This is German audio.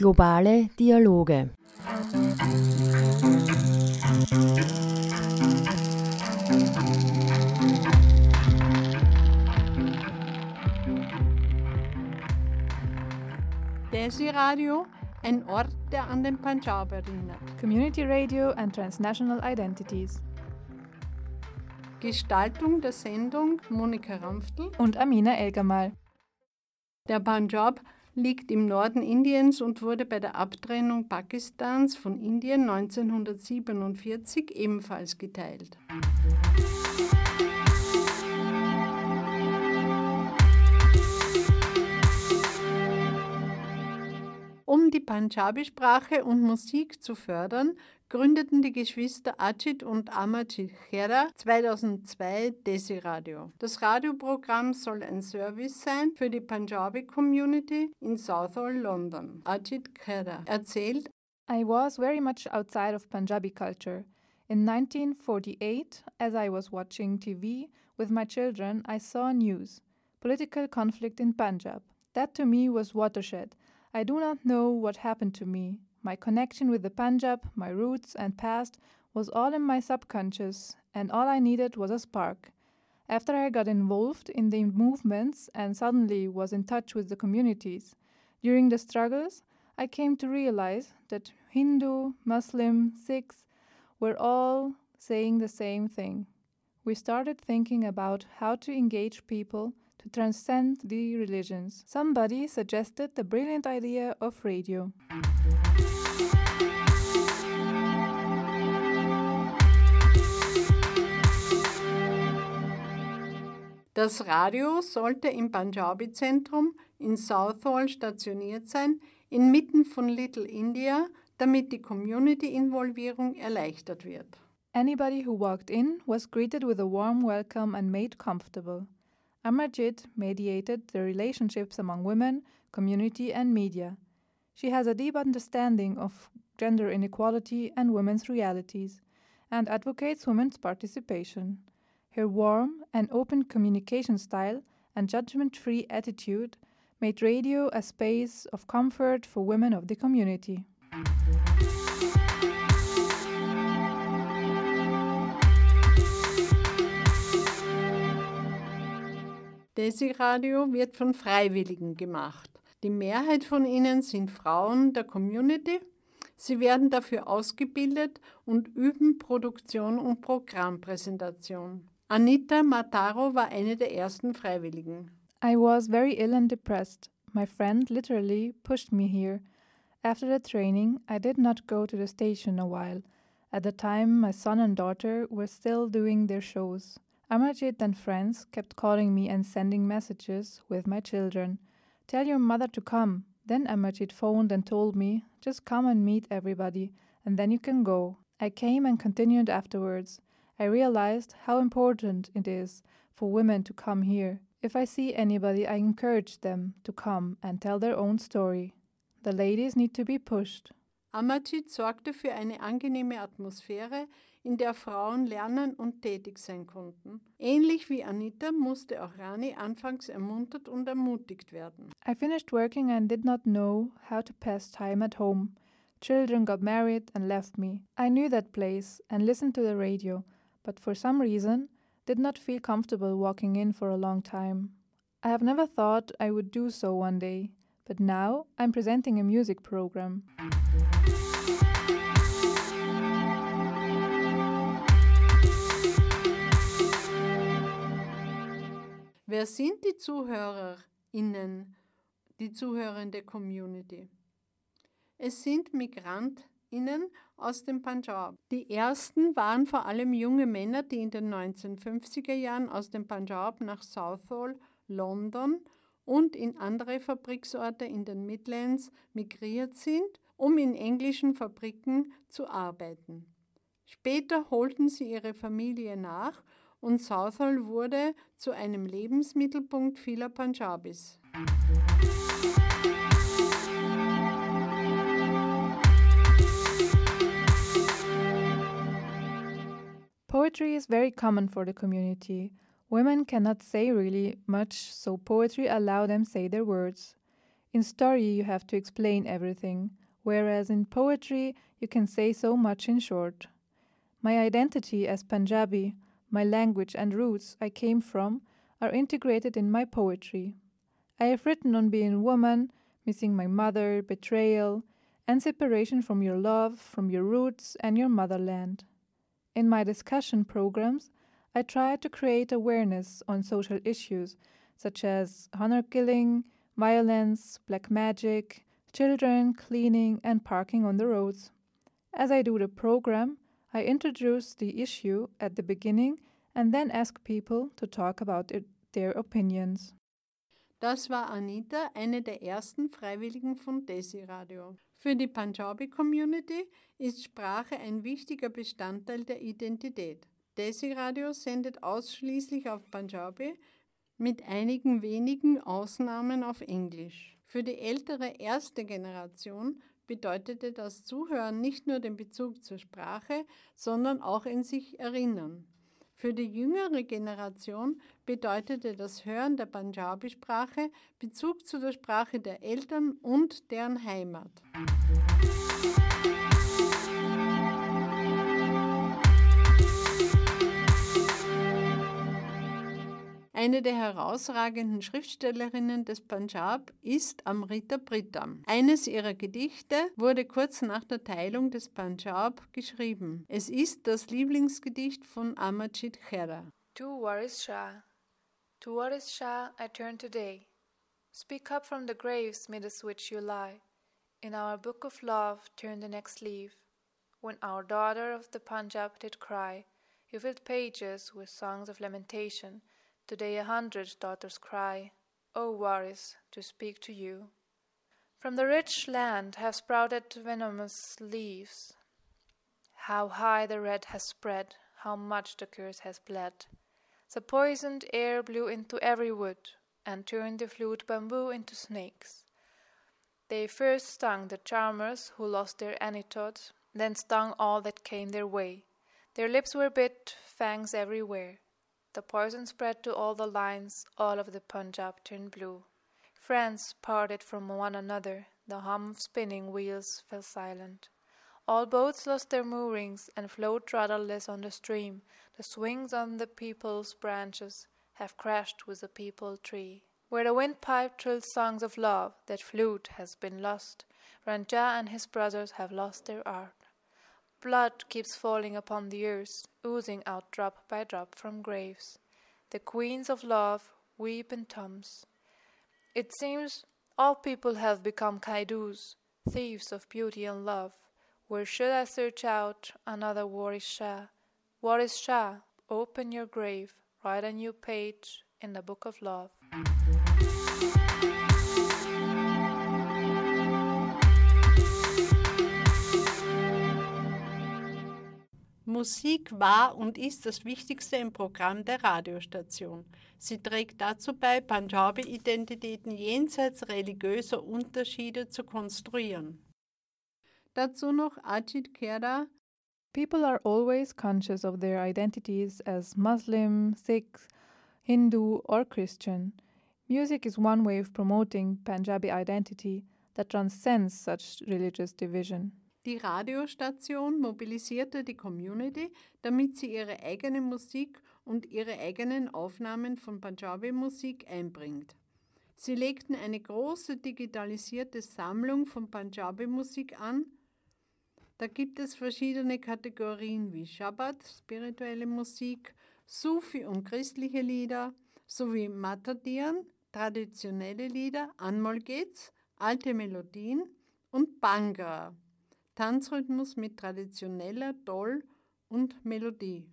Globale Dialoge. Desi Radio, ein Ort, der an den Punjab erinnert. Community Radio and Transnational Identities. Gestaltung der Sendung Monika Ramftl und Amina Elgamal. Der Punjab liegt im Norden Indiens und wurde bei der Abtrennung Pakistans von Indien 1947 ebenfalls geteilt. Um die Punjabi-Sprache und Musik zu fördern, gründeten die Geschwister Ajit und Amarjit Khera 2002 Desi Radio. Das Radioprogramm soll ein Service sein für die Punjabi Community in Southall, London. Ajit Khera erzählt, I was very much outside of Punjabi culture. In 1948, as I was watching TV with my children, I saw news political conflict in Punjab. That to me was watershed. I do not know what happened to me. My connection with the Punjab, my roots and past was all in my subconscious, and all I needed was a spark. After I got involved in the movements and suddenly was in touch with the communities, during the struggles, I came to realize that Hindu, Muslim, Sikhs were all saying the same thing. We started thinking about how to engage people to transcend the religions. Somebody suggested the brilliant idea of radio. Das Radio sollte im Punjabi-Zentrum in Southall stationiert sein, inmitten von Little India, damit die Community-Involvierung erleichtert wird. Anybody who walked in was greeted with a warm welcome and made comfortable. Amarjit mediated the relationships among women, community, and media. She has a deep understanding of gender inequality and women's realities, and advocates women's participation. Her warm and open communication style and judgment free attitude made radio a space of comfort for women of the community. Desi Radio wird von Freiwilligen gemacht. Die Mehrheit von ihnen sind Frauen der Community. Sie werden dafür ausgebildet und üben Produktion und Programmpräsentation. Anita Mataro war eine der ersten Freiwilligen. I was very ill and depressed. My friend literally pushed me here. After the training, I did not go to the station a while. At the time, my son and daughter were still doing their shows. Amarjit and friends kept calling me and sending messages with my children. Tell your mother to come. Then Amarjit phoned and told me, just come and meet everybody, and then you can go. I came and continued afterwards. I realized how important it is for women to come here. If I see anybody, I encourage them to come and tell their own story. The ladies need to be pushed. Amarjit sorgte für eine angenehme Atmosphäre, in der Frauen lernen und tätig sein konnten. Ähnlich wie Anita musste auch Rani anfangs ermuntert und ermutigt werden. I finished working and did not know how to pass time at home. Children got married and left me. I knew that place and listened to the radio, but for some reason did not feel comfortable walking in for a long time. I have never thought I would do so one day, but now I'm presenting a music program. Wer sind die ZuhörerInnen, die zuhörende Community? Es sind MigrantInnen aus dem Punjab. Die ersten waren vor allem junge Männer, die in den 1950er Jahren aus dem Punjab nach Southall, London und in andere Fabriksorte in den Midlands migriert sind, um in englischen Fabriken zu arbeiten. Später holten sie ihre Familie nach und Southall wurde zu einem Lebensmittelpunkt vieler Punjabis. Poetry is very common for the community. Women cannot say really much, so poetry allow them say their words. In story, you have to explain everything, whereas in poetry, you can say so much in short. My identity as Punjabi, my language and roots I came from, are integrated in my poetry. I have written on being a woman, missing my mother, betrayal, and separation from your love, from your roots, and your motherland. In my discussion programs, I try to create awareness on social issues such as honor killing, violence, black magic, children, cleaning, and parking on the roads. As I do the program, I introduce the issue at the beginning and then ask people to talk about it, their opinions. Das war Anita, eine der ersten Freiwilligen von Desi Radio. Für die Punjabi Community ist Sprache ein wichtiger Bestandteil der Identität. Desi Radio sendet ausschließlich auf Punjabi, mit einigen wenigen Ausnahmen auf Englisch. Für die ältere erste Generation bedeutete das Zuhören nicht nur den Bezug zur Sprache, sondern auch in sich erinnern. Für die jüngere Generation bedeutete das Hören der Punjabi-Sprache Bezug zu der Sprache der Eltern und deren Heimat. Eine der herausragenden Schriftstellerinnen des Punjab ist Amrita Pritam. Eines ihrer Gedichte wurde kurz nach der Teilung des Punjab geschrieben. Es ist das Lieblingsgedicht von Amarjit Khera. To Waris Shah. To Waris Shah I turn today. Speak up from the graves midst which you lie. In our book of love turn the next leaf. When our daughter of the Punjab did cry, you filled pages with songs of lamentation. Today a hundred daughters cry, O Waris, to speak to you. From the rich land have sprouted venomous leaves. How high the red has spread, how much the curse has bled. The poisoned air blew into every wood, and turned the flute bamboo into snakes. They first stung the charmers who lost their antidote, then stung all that came their way. Their lips were bit, fangs everywhere. The poison spread to all the lines, all of the Punjab turned blue. Friends parted from one another, the hum of spinning wheels fell silent. All boats lost their moorings and float rudderless on the stream. The swings on the people's branches have crashed with the people tree. Where the windpipe trilled songs of love, that flute has been lost. Ranjha and his brothers have lost their art. Blood keeps falling upon the earth, oozing out drop by drop from graves. The queens of love weep in tombs. It seems all people have become kaidus, thieves of beauty and love. Where should I search out another Waris Shah? Waris Shah, open your grave, write a new page in the book of love. Musik war und ist das Wichtigste im Programm der Radiostation. Sie trägt dazu bei, Punjabi-Identitäten jenseits religiöser Unterschiede zu konstruieren. Dazu noch Ajit Khera. People are always conscious of their identities as Muslim, Sikh, Hindu, or Christian. Music is one way of promoting Punjabi identity that transcends such religious division. Die Radiostation mobilisierte die Community, damit sie ihre eigene Musik und ihre eigenen Aufnahmen von Punjabi-Musik einbringt. Sie legten eine große digitalisierte Sammlung von Punjabi-Musik an. Da gibt es verschiedene Kategorien wie Shabbat, spirituelle Musik, Sufi und christliche Lieder, sowie Matadian, traditionelle Lieder, Anmolgets, alte Melodien und Bangra, Tanzrhythmus mit traditioneller Doll und Melodie.